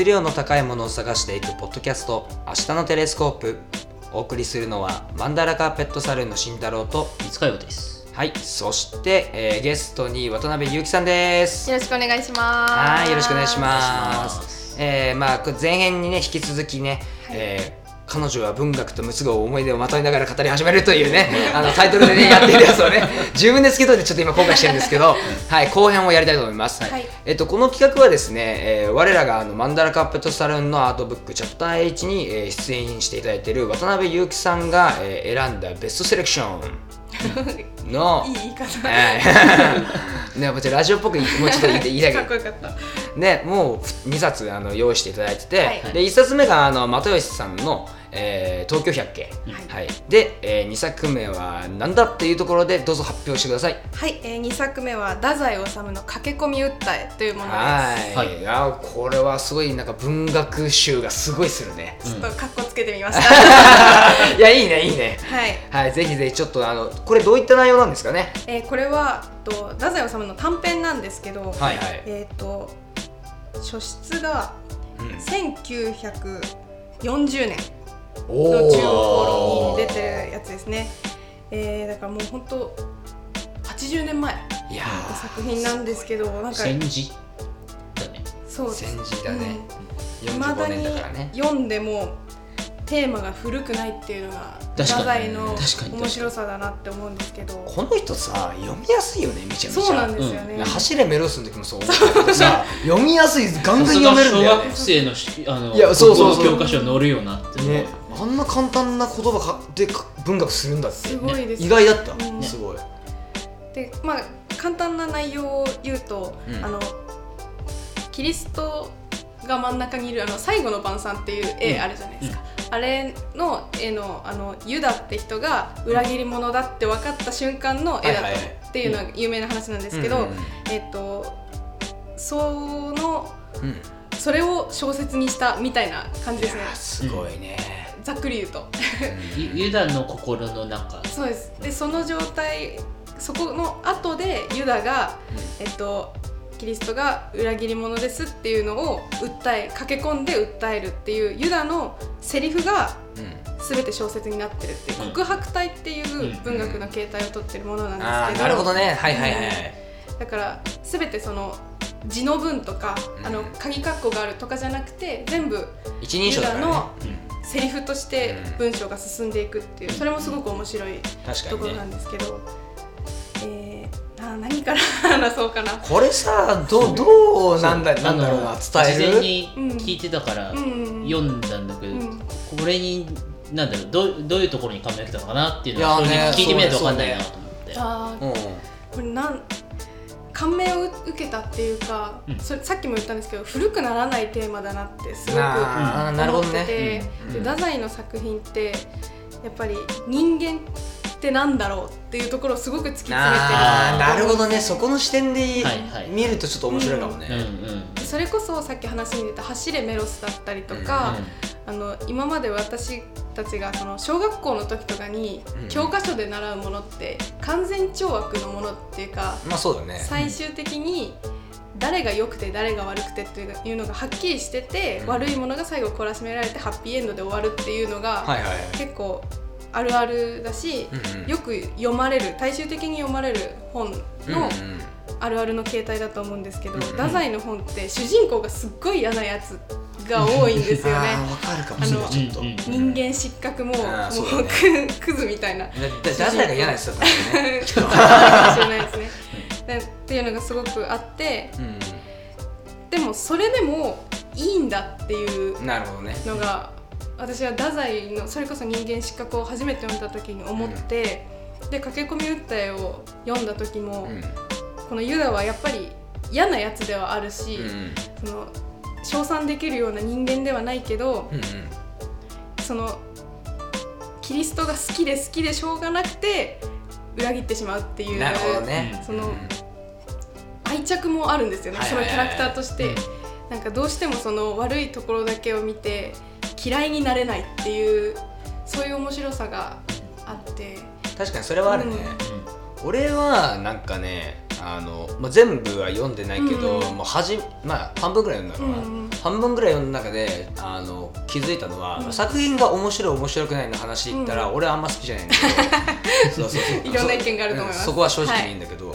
質量の高いものを探していくポッドキャスト「明日のテレスコープ」お送りするのはマンダラカーペットサルーンの慎太郎と三塚洋です。はいそして、えーゲストに渡辺裕樹さんです。よろしくお願いします。はいよろしくお願いしまます。えーまあ前編にね引き続きね、えー彼女は文学とむつごう思い出をまといながら語り始めるというねあのタイトルでね やってるやつをね。自分でつけといてちょっと今後悔してるんですけど、はい、後編をやりたいと思います、はい。えっと、この企画はですね、えー我らがあのマンダラカットサルーンのアートブックチャプター H に、えー出演していただいている渡辺裕樹さんが、えー選んだベストセレクションの いい言い方。はい。ね、こちらラジオっぽくもうちょっと言いたいけど。ね、もう2冊あの用意していただいてて、はい。で1冊目があの又吉さんの、えー東京百景、はいで、え2作目は何だっていうところでどうぞ発表してください。はい、えー、2作目は太宰治の駆け込み訴えというものです。はい、はいいやこれはすごいなんか文学集がすごいするね。ちょっとカッコつけてみました。は いやいいねいいね。い、はいぜひぜひちょっとあのこれどういった内容なんですかね？えー、これはと太宰治の短編なんですけど、はいはい。えっ、と書出がうん1940年おの中お頃に出てるやつですね。えー、だからもう本当80年前いやのー作品なんですけど、なんか戦時だね。そう。戦時だね。いま45だに年だからね。読んでもテーマが古くないっていうのが太確かに。宰の面白さだなって思うんですけど。この人さ読みやすいよねめちゃめちゃ。そうなんですよね、ね走れメロスの時もそう思ったけどさ読みやすいガンガン読めるんだよ。ね小学生のしあのいやそうそうそう。国語の教科書に載るよなって。ねあんな簡単な言葉かでか文学するんだってすごいです意外だった、うん。すごい。でまあ簡単な内容を言うと、うん。あのキリストが真ん中にいるあの最後の晩餐っていう絵あるじゃないですか、あれの絵のあのユダって人が裏切り者だって分かった瞬間の絵だとっていうのが有名な話なんですけど、うんうんうん。えっ、とそのうん。それを小説にしたみたいな感じいですね。やすごいね、ざっくり言うと。ユユダの心の中。そうです。でその状態そこの後でユダが、えっと、キリストが裏切り者ですっていうのを訴え駆け込んで訴えるっていうユダのセリフがうん。全て小説になってるっていううん。告白体っていう文学の形態をとってるものなんですけど、なるほどね。はいはいはい、だから全てその字の文とか、うん。あの鍵括弧があるとかじゃなくて全部一人称ね。ユダのセリフとして文章が進んでいくっていうそれもすごく面白いところなんですけど、えー、あー何から 話そうかな。これさどうどうなんだなんだろうな伝える？事前に聞いてたからうん読んだんだけど、うん。これになんだろうどうどういうところに感銘が来たのかなっていうのいやは正ね直聞いてみないと分かんないなと思って、あーうん。これなん感銘を受けたっていうか、うん。それさっきも言ったんですけど古くならないテーマだなってすごく思ってどね。て、うん。で太宰の作品ってやっぱり人間ってなんだろうっていうところをすごく突き詰めてる。あーなるほどね。そこの視点ではいはい。見るとちょっと面白いかもね、うんうんそれこそさっき話に出た「走れメロス」だったりとか、あの今まで私たちがその小学校の時とかにうん。教科書で習うものって完全懲悪のものっていうかまあそうだね。最終的に誰が良くて誰が悪くてっていうのがはっきりしてて、うん。悪いものが最後懲らしめられてハッピーエンドで終わるっていうのがはいはいはい。結構あるあるだし、うんうん。よく読まれる大衆的に読まれる本うんのうん。あるあるの形態だと思うんですけど、うん太宰の本って主人公がすっごい嫌なやつが多いんですよね。あーわかるかもしれないちょっと、うんうん人間失格ももうククズみたいな。だだ誰が嫌なやつだね。かもしれないですね。でっていうのがすごくあってでもそれでもいいんだっていううんなるほどね。のが私は太宰のそれこそ人間失格を初めて読んだ時に思って、で駆け込み訴えを読んだ時も、うん。このユダはやっぱり嫌なやつではあるし、うんその称賛できるような人間ではないけど、うんうん。そのキリストが好きで好きでしょうがなくて裏切ってしまうっていうなるほどね。その愛着もあるんですよね、そのキャラクターとして、なんかどうしてもその悪いところだけを見て嫌いになれないっていうそういう面白さがあって。確かにそれはあるね、俺はなんかねあの、まあ、全部は読んでないけど、うんもうはじまあ半分ぐらい読んだのかな、うん。半分ぐらい読んだ中であの気づいたのは、うん。作品が面白い面白くないの話で言ったら、俺はあんま好きじゃないんだけど。そうそうそう。いろんな意見があると思います。そそこは正直にいいんだけど、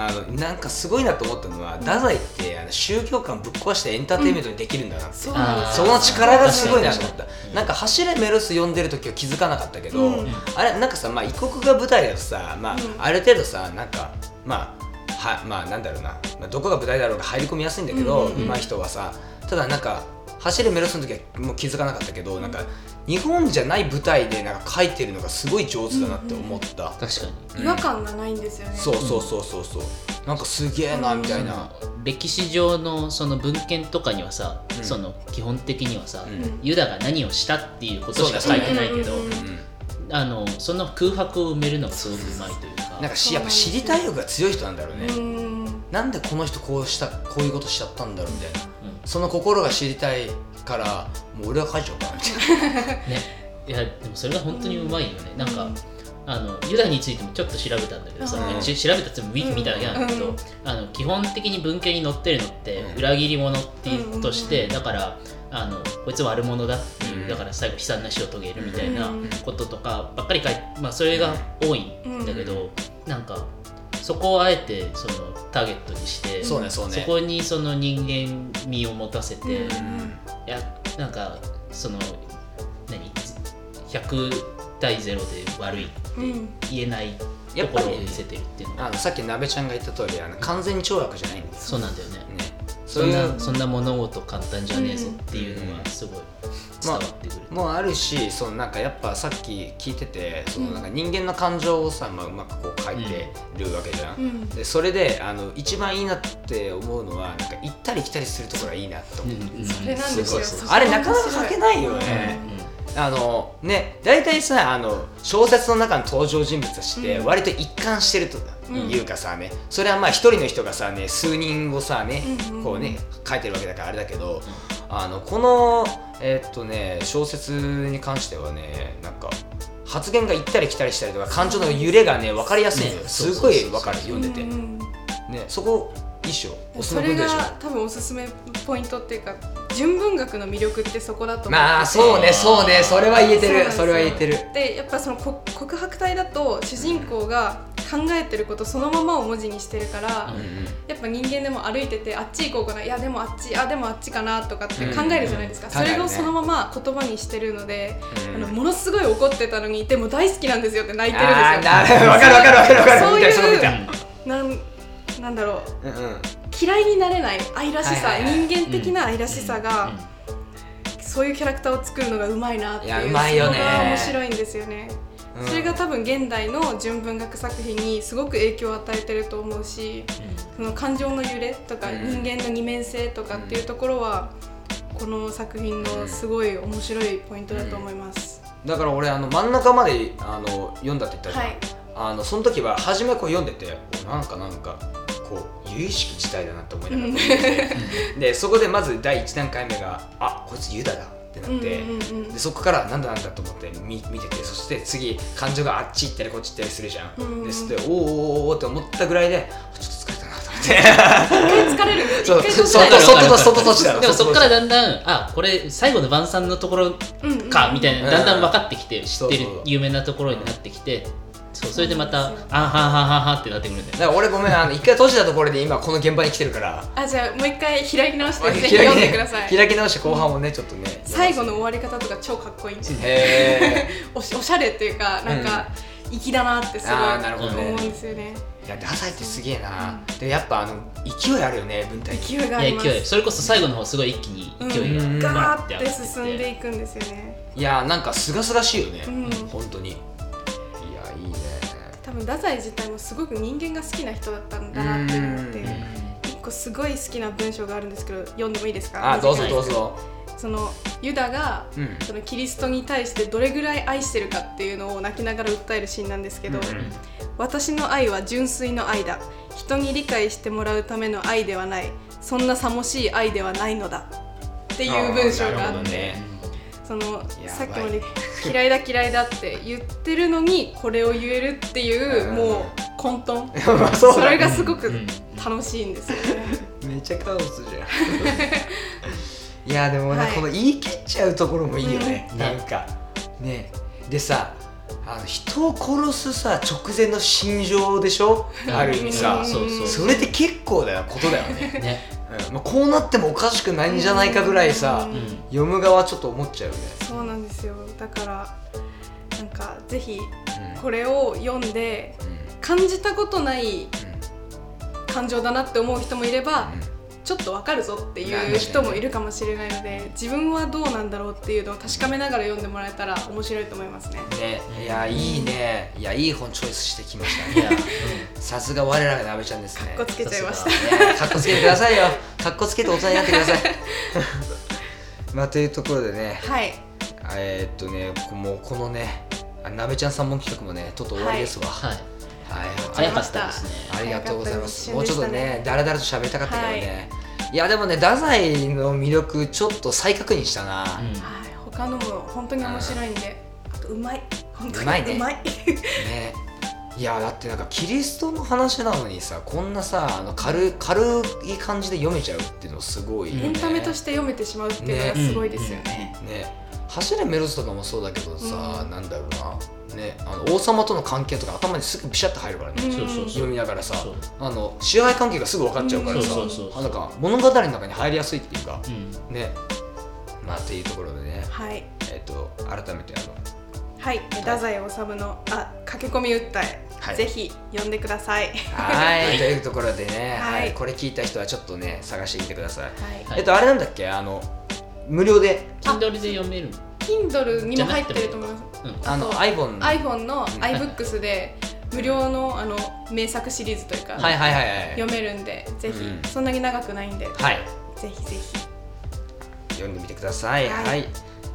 あのなんかすごいなと思ったのは、太宰ってあの宗教観ぶっ壊してエンターテインメントにできるんだなって、その力がすごいなと思った。なんか「走れメロス」読んでる時は気づかなかったけど、うん。あれなんかさ、まあ、異国が舞台だとさ、まあうん。ある程度さなんかまあはまあなんだろうな、まあ、どこが舞台だろうが入り込みやすいんだけど、うんうんうん。上手い人はさただなんか走れメロスの時はもう気づかなかったけどなんか日本じゃない舞台でなんか書いてるのがすごい上手だなって思った、確かに。違和感がないんですよね。そうそうそうそうそう。なんかすげえなみたいな、歴史上のその文献とかにはさ、うん。その基本的にはさ、うん。ユダが何をしたっていうことしか書いてないけど、あのその空白を埋めるのがすごくうまいというか。なんかしやっぱ知りたい欲が強い人なんだろうね、うん。なんでこの人こうしたこういうことしちゃったんだろうみたいな。うん。その心が知りたいからもう俺は書いちゃおうかなみたいなね。いやでもそれが本当にうまいよね、なんかあのユダについてもちょっと調べたんだけどさ、うん。ち調べたって見見ただけなんだけど、うん。あの基本的に文献に載ってるのってうん裏切り者っていうとして、うんだからあのこいつは悪者だっていう、うん。だから最後悲惨な死を遂げるみたいなうんこととかばっかり書いて、まあ、それが多いんだけど、なんかそこをあえてそのターゲットにしてそうねそうね。そこにその人間味を持たせて、うんいやなんかその何？100対0で悪いってうん。言えないところを見せてるっていうの。はあのさっき鍋ちゃんが言った通りあの完全に懲悪じゃないんですそうなんだよね。ね。そんなそんな物事簡単じゃねえぞっていうのがすごい伝わってくる、もうあるしそのなんかやっぱさっき聞いててそのなんか人間の感情をさ、まあ、うまくこう書いてるわけじゃん、うん。でそれであの一番いいなって思うのはなんか行ったり来たりするところがいいなと思う、うん。うん。それなんですよ。あれなかなか書けないよね、あのね大体さあの小説の中の登場人物としてうん。割と一貫してるというかさね、それはまあ一人の人がさね数人をさね、うんうんこうね書いてるわけだからあれだけど、あのこのえーっとね小説に関してはねなんか発言が行ったり来たりしたりとか感情の揺れがね分かりやすいのよ、ねすごい分かる読んでて、ねそこいいっしょおすすそれが多分おすすめポイントっていうか純文学の魅力ってそこだと思まあそうねそうね。それは言えてる。それは言えてる。でやっぱそのこ告白体だと主人公が考えてることそのままを文字にしてるから、うんやっぱ人間でも歩いててあっち行こうかないやでもあっちあでもあっちかなとかって考えるじゃないですか、うん。それ考えるね。をそのまま言葉にしてるので、うん。あのものすごい怒ってたのにでも大好きなんですよって泣いてるんですよ。あーなるほど。分かる分かる分かる分かる。そういうたなん。なんだろう。うんうん。嫌いになれない愛らしさ、はいはいはい人間的な愛らしさが、そういうキャラクターを作るのがうまいなっていういやうまいよね。そこが面白いんですよね、うん。それが多分現代の純文学作品にすごく影響を与えてると思うしその感情の揺れとかうん。人間の二面性とかっていうところはこの作品のすごい面白いポイントだと思います、だから俺あの真ん中まであの読んだって言ったじゃん、はい。あのその時は初めこう読んでておなんかなんかこう有意識自体だなって思いながらでそこでまず第1段階目があこいつユダだってなって、うんうんうんでそこからなんだなんだと思って見見ててそして次感情があっち行ったりこっち行ったりするじゃん、うんでそしておーおーおーおーって思ったぐらいであちょっと疲れたなと思って。一回疲れる？そう外と外とちだろでもそこからだんだんあこれ最後の晩餐のところうんうんかみたいなうんだんだん分かってきて知ってる有名なところになってきてそうそれでまたそうなんですよあはんはんはんはんってなってくるんだよだから俺ごめんあの一回閉じたところで今この現場に来てるから。あじゃあもう一回開き直してぜひ読んでください。開き直して後半をねちょっとね。最後の終わり方とか超かっこいいんでへ おしおしゃれっていうかなんか粋だなってすごいあーなるほどね。思うんですよね。えいやダサいってすげえな、でやっぱあの勢いあるよね文体に。勢いがあいります。や勢い。それこそ最後の方すごい一気に勢いがうん。バガーってーって上がって進んでいくんですよね。いやなんかすがすがしいよね、うん。本当に分太宰自体もすごく人間が好きな人だったんだなって思ってうん。一個すごい好きな文章があるんですけど読んでもいいですか？あどうぞどうぞ。そのユダがうん。そのキリストに対してどれぐらい愛してるかっていうのを泣きながら訴えるシーンなんですけど、うん。私の愛は純粋の愛だ。人に理解してもらうための愛ではない。そんなさもしい愛ではないのだ。っていう文章があってそのさっきまで嫌いだ嫌いだって言ってるのにこれを言えるっていううん。もう混沌。まあそそれがすごくうん。楽しいんですよね。めっちゃカオスじゃん。い いやでもね、はい。この言い切っちゃうところもいいよね、うん。なんか。ね。でさあの人を殺すさ直前の心情でしょ？ある意味さ。うん。そうそうそれって結構だよことだよね、ねうん。まあ、こうなってもおかしくないんじゃないかぐらいさ、読む側ちょっと思っちゃうよね、そうなんですよ。だからなんかぜひうん。これを読んでうん。感じたことない感情だなって思う人もいればうんちょっとわかるぞっていう人もいるかもしれないので自分はどうなんだろうっていうのを確かめながら読んでもらえたら面白いと思いますね。ね。いやいいね。いやいい本チョイスしてきました。ねさすが我らがなべちゃんですね。かっこつけちゃいました。かっこつけてくださいよ。かっこつけて大人になってください。まあというところでね。はい。えーっとねもうこのねあなべちゃん三問企画もねとうとう終わりですわ。はい、はい、早かったですね。ありがとうございます。早かったですもうちょっとね、だらだらと喋りたかったけどね。い、や、でもね、太宰の魅力、ちょっと再確認したな。はい他のも本当に面白いんであとうまい本当にうまいねうまいね。いや、だってなんか、キリストの話なのにさ、こんなさ、あの軽軽い感じで読めちゃうっていうのすごいよね。エンタメとして読めてしまうっていうのがすごいですよね。ね。走れメロスとかもそうだけどさ、うん。なんだろうな。ね、あの王様との関係とか頭にすぐピシャッと入るからね。うん。そうそうそう。読みながらさあの支配関係がすぐ分かっちゃうからさ、そうそうそうあなんか物語の中に入りやすいっていうか。うん、ね。まあっていうところでね。はい。えっ、と改めてあのはい、え太宰治のあ駆け込み訴え、はい。ぜひ読んでください。はい。というところでね、ははいい。これ聞いた人はちょっとね探してみてください、はい。えっとあれなんだっけ？あの無料で。Kindle で読める。Kindle にも入ってると思います。うん、あの iPhone の。iPhone のん。iBooks で無料のあの名作シリーズというか、はいはいはいはい。読めるんで、ぜひ、うん。そんなに長くないんで、はい。ぜひぜひ。読んでみてください。は、はいい。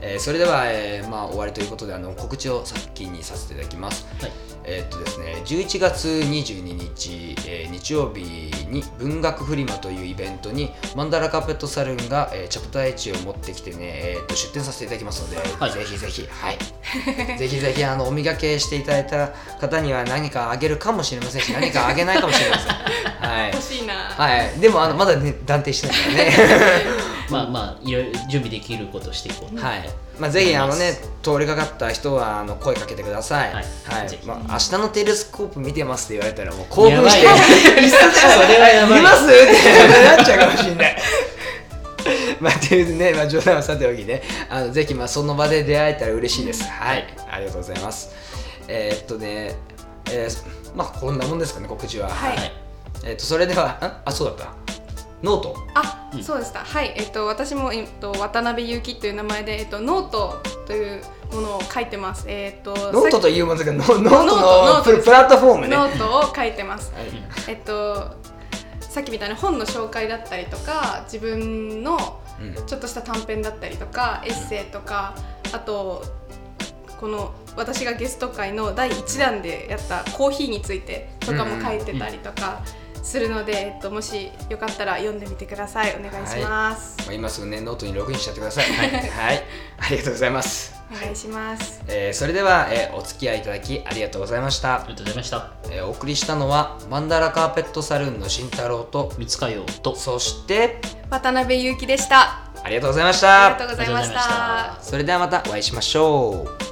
えーそれでは、えーまあ、終わりということであの告知を先にさせていただきます。はいえーっとですね、11月22日、えー日曜日に文学フリマというイベントにマンダラカーペットサルーンが、えーチャプター1を持ってきてね、えーっと出展させていただきますので、はいぜひぜひ、はい、ぜひぜひあのお磨きしていただいた方には何かあげるかもしれませんし 何かあげないかもしれません。はい欲しいな。はい、でもあのまだ、ね、断定してないからね。まあまあいろいろ準備できることをしていこう。はい。まあ、ぜひあのね通りかかった人はあの声かけてください。はいまあ、明日のテレスコープ見てますって言われたらもう興奮して 見ます？ってなっちゃうかもしれない。まあ、というね、まあ、冗談はさておきね、あのぜひまあその場で出会えたら嬉しいです。はい、ありがとうございます。えーっとね、えーまあこんなもんですかね、告知は。はいはい。えーっとそれでは、んあ、そうだった。ノート。あ、うんそうでした。はい、えっと私もえっと渡辺裕樹という名前でえっとノートというものを書いてます。えっとノートというものですが、ノノートのノートですププラットフォームね。ノートを書いてます。はいえっとさっきみたいな本の紹介だったりとか自分のうんちょっとした短編だったりとかエッセイとかあとこの私がゲスト回の第1弾でやったコーヒーについてとかも書いてたりとかするので、えっと、もしよかったら読んでみてください。お願いします、まあ、今すぐねノートにログインしちゃってください。はい、はい、ありがとうございます。お願いします。えーそれでは、えーお付き合いいただきありがとうございました。あ。りがとうございました。えーお送りしたのはマンダラカーペットサルーンの慎太郎と三塚洋と。そして渡辺裕樹でした。ありがとうございましありたがとうございましありがとうございましたた。それではまたお会いしましょう